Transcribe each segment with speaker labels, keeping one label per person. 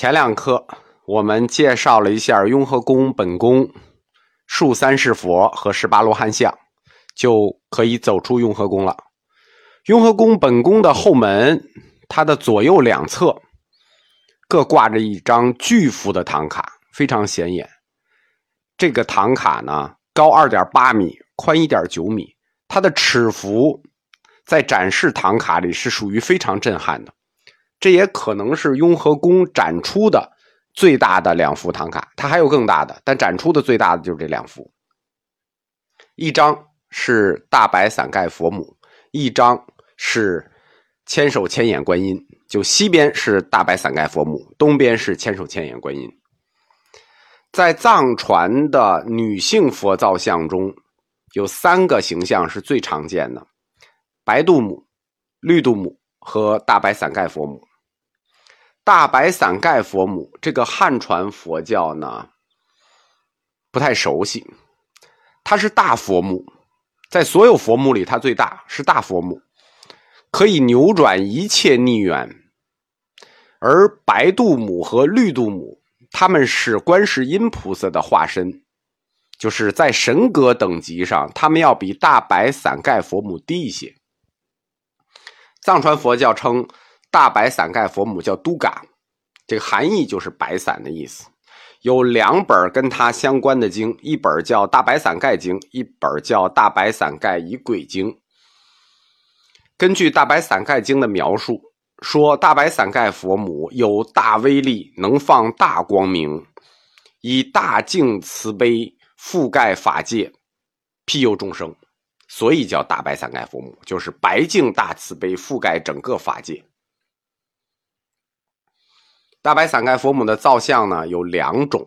Speaker 1: 前两课我们介绍了一下雍和宫本宫、数三世佛和十八罗汉像，就可以走出雍和宫了。雍和宫本宫的后门，它的左右两侧各挂着一张巨幅的唐卡，非常显眼。这个唐卡呢，高二点八米，宽一点九米，它的尺幅在展示唐卡里是属于非常震撼的。这也可能是雍和宫展出的最大的两幅唐卡，它还有更大的，但展出的最大的就是这两幅。一张是大白伞盖佛母，一张是千手千眼观音。就西边是大白伞盖佛母，东边是千手千眼观音。在藏传的女性佛造像中，有三个形象是最常见的：白度母、绿度母和大白伞盖佛母。大白伞盖佛母，这个汉传佛教呢不太熟悉。它是大佛母，在所有佛母里，它最大，是大佛母，可以扭转一切逆缘。而白度母和绿度母，他们是观世音菩萨的化身，就是在神格等级上，他们要比大白伞盖佛母低一些。藏传佛教称。大白伞盖佛母叫都嘎，这个含义就是白伞的意思。有两本跟它相关的经，一本叫《大白伞盖经》，一本叫《大白伞盖仪轨经》。根据《大白伞盖经》的描述，说大白伞盖佛母有大威力，能放大光明，以大净慈悲覆盖法界，庇佑众生，所以叫大白伞盖佛母，就是白净大慈悲覆盖整个法界。大白伞盖佛母的造像呢有两种，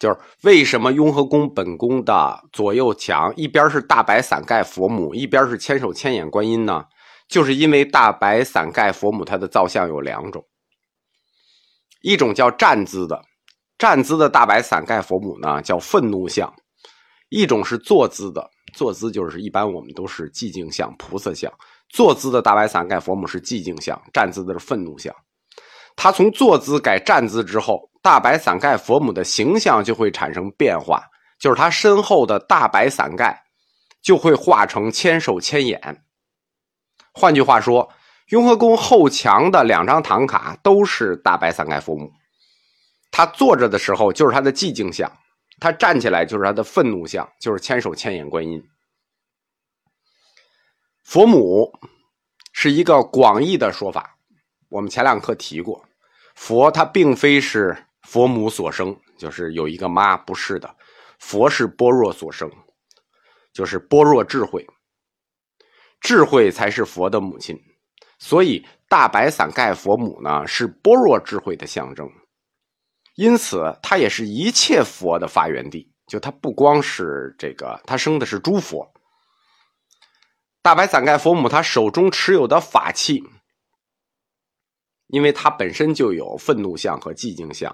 Speaker 1: 就是为什么雍和宫本宫的左右墙一边是大白伞盖佛母，一边是千手千眼观音呢？就是因为大白伞盖佛母它的造像有两种，一种叫站姿的，站姿的大白伞盖佛母呢叫愤怒像；一种是坐姿的，坐姿就是一般我们都是寂静像、菩萨像，坐姿的大白伞盖佛母是寂静像，站姿的是愤怒像。他从坐姿改站姿之后，大白伞盖佛母的形象就会产生变化，就是他身后的大白伞盖就会化成千手千眼。换句话说，雍和宫后墙的两张唐卡都是大白伞盖佛母。他坐着的时候就是他的寂静像，他站起来就是他的愤怒像，就是千手千眼观音。佛母是一个广义的说法。我们前两课提过，佛他并非是佛母所生，就是有一个妈，不是的。佛是般若所生，就是般若智慧，智慧才是佛的母亲。所以大白伞盖佛母呢，是般若智慧的象征，因此它也是一切佛的发源地。就它不光是这个，它生的是诸佛。大白伞盖佛母，他手中持有的法器。因为它本身就有愤怒相和寂静相，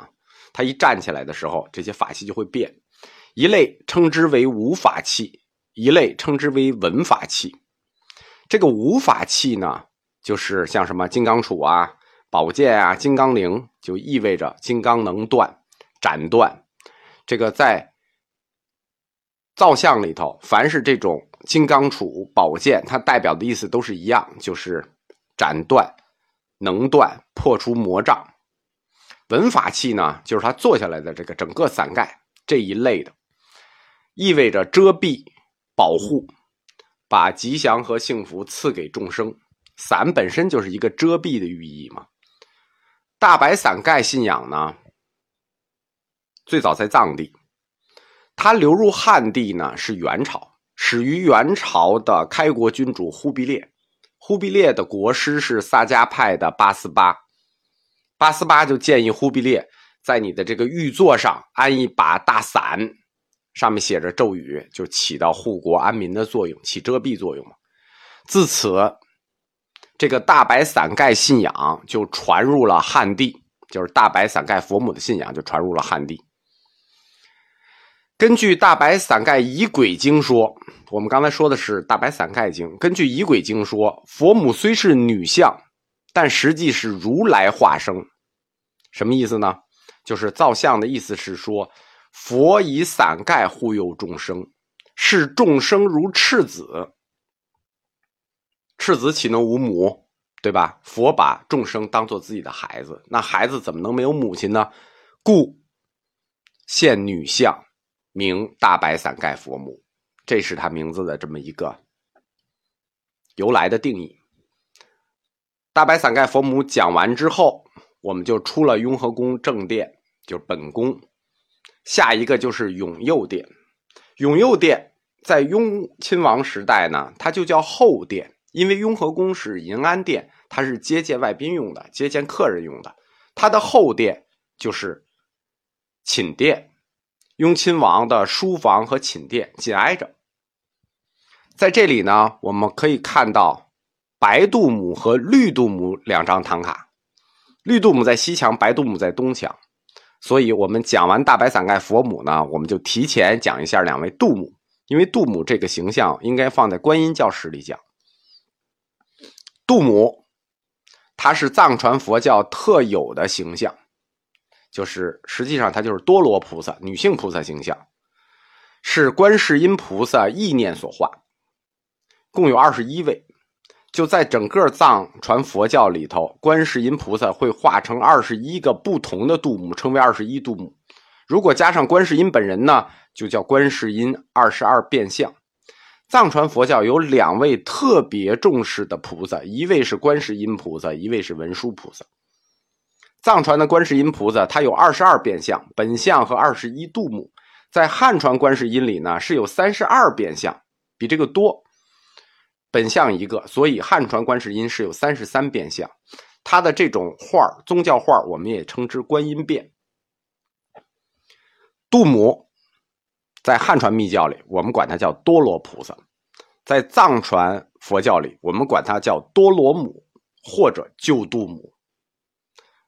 Speaker 1: 它一站起来的时候，这些法器就会变。一类称之为无法器，一类称之为文法器。这个无法器呢，就是像什么金刚杵啊、宝剑啊、金刚铃，就意味着金刚能断、斩断。这个在造像里头，凡是这种金刚杵、宝剑，它代表的意思都是一样，就是斩断。能断破除魔障，文法器呢，就是他坐下来的这个整个伞盖这一类的，意味着遮蔽、保护，把吉祥和幸福赐给众生。伞本身就是一个遮蔽的寓意嘛。大白伞盖信仰呢，最早在藏地，它流入汉地呢是元朝，始于元朝的开国君主忽必烈。忽必烈的国师是萨迦派的八思巴，八思巴就建议忽必烈在你的这个玉座上安一把大伞，上面写着咒语，就起到护国安民的作用，起遮蔽作用嘛。自此，这个大白伞盖信仰就传入了汉地，就是大白伞盖佛母的信仰就传入了汉地。根据《大白伞盖仪轨经》说，我们刚才说的是《大白伞盖经》。根据仪轨经说，佛母虽是女相，但实际是如来化生，什么意思呢？就是造像的意思是说，佛以伞盖护佑众生，视众生如赤子。赤子岂能无母？对吧？佛把众生当做自己的孩子，那孩子怎么能没有母亲呢？故现女相，名大白伞盖佛母，这是他名字的这么一个由来的定义。大白伞盖佛母讲完之后，我们就出了雍和宫正殿，就是本宫。下一个就是永佑殿。永佑殿在雍亲王时代呢，它就叫后殿。因为雍和宫是银安殿，它是接见外宾用的，接见客人用的。它的后殿就是寝殿，雍亲王的书房和寝殿紧挨着。在这里呢，我们可以看到白度母和绿度母两张唐卡，绿度母在西墙，白度母在东墙。所以我们讲完大白伞盖佛母呢，我们就提前讲一下两位度母，因为度母这个形象应该放在观音教室里讲。度母，它是藏传佛教特有的形象，就是实际上它就是多罗菩萨女性菩萨形象，是观世音菩萨意念所化，共有二十一位。就在整个藏传佛教里头，观世音菩萨会化成二十一个不同的度母，称为二十一度母。如果加上观世音本人呢，就叫观世音二十二变相。藏传佛教有两位特别重视的菩萨，一位是观世音菩萨，一位是文殊菩萨。藏传的观世音菩萨，他有二十二变相，本相和二十一度母。在汉传观世音里呢，是有三十二变相，比这个多。本相一个，所以汉传观世音是有三十三变相。他的这种画宗教画我们也称之观音变。度母。在汉传密教里，我们管它叫多罗菩萨；在藏传佛教里，我们管它叫多罗母或者救度母。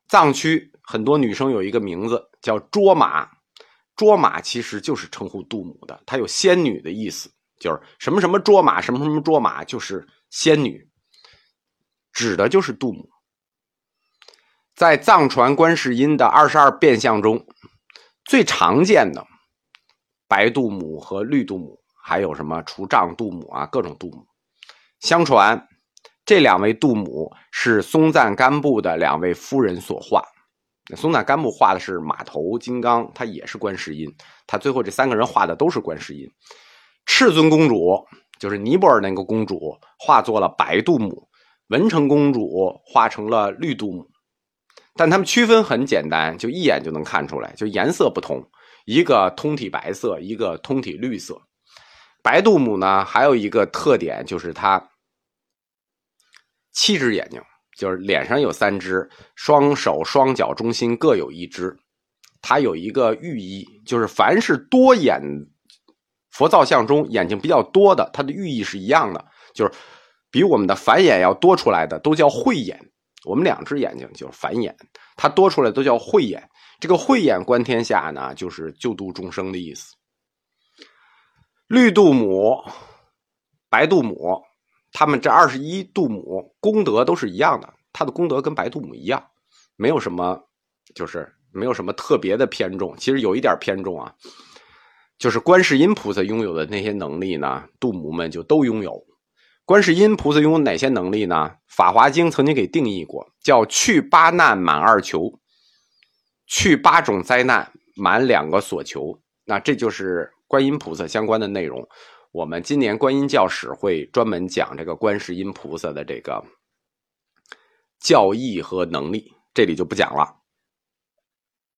Speaker 1: 藏区很多女生有一个名字叫卓玛，卓玛其实就是称呼杜母的，它有仙女的意思，就是什么什么卓玛，什么什么卓玛，就是仙女，指的就是杜母。在藏传观世音的二十二变相中，最常见的。白度母和绿度母，还有什么除障度母啊，各种度母。相传这两位度母是松赞干布的两位夫人所画。松赞干布画的是马头金刚，他也是观世音。他最后这三个人画的都是观世音。赤尊公主就是尼泊尔那个公主，化作了白度母。文成公主画成了绿度母。但他们区分很简单，就一眼就能看出来，就颜色不同。一个通体白色，一个通体绿色。白度母呢，还有一个特点就是它七只眼睛，就是脸上有三只，双手双脚中心各有一只。它有一个寓意，就是凡是多眼佛造像中眼睛比较多的，它的寓意是一样的，就是比我们的反眼要多出来的都叫慧眼。我们两只眼睛就是反眼，它多出来都叫慧眼。这个慧眼观天下呢，就是救度众生的意思。绿度母、白度母，他们这二十一度母功德都是一样的，他的功德跟白度母一样，没有什么，就是没有什么特别的偏重。其实有一点偏重啊，就是观世音菩萨拥有的那些能力呢，度母们就都拥有。观世音菩萨拥有哪些能力呢？《法华经》曾经给定义过，叫去八难满二求。去八种灾难，满两个所求。那这就是观音菩萨相关的内容。我们今年观音教史会专门讲这个观世音菩萨的这个教义和能力，这里就不讲了。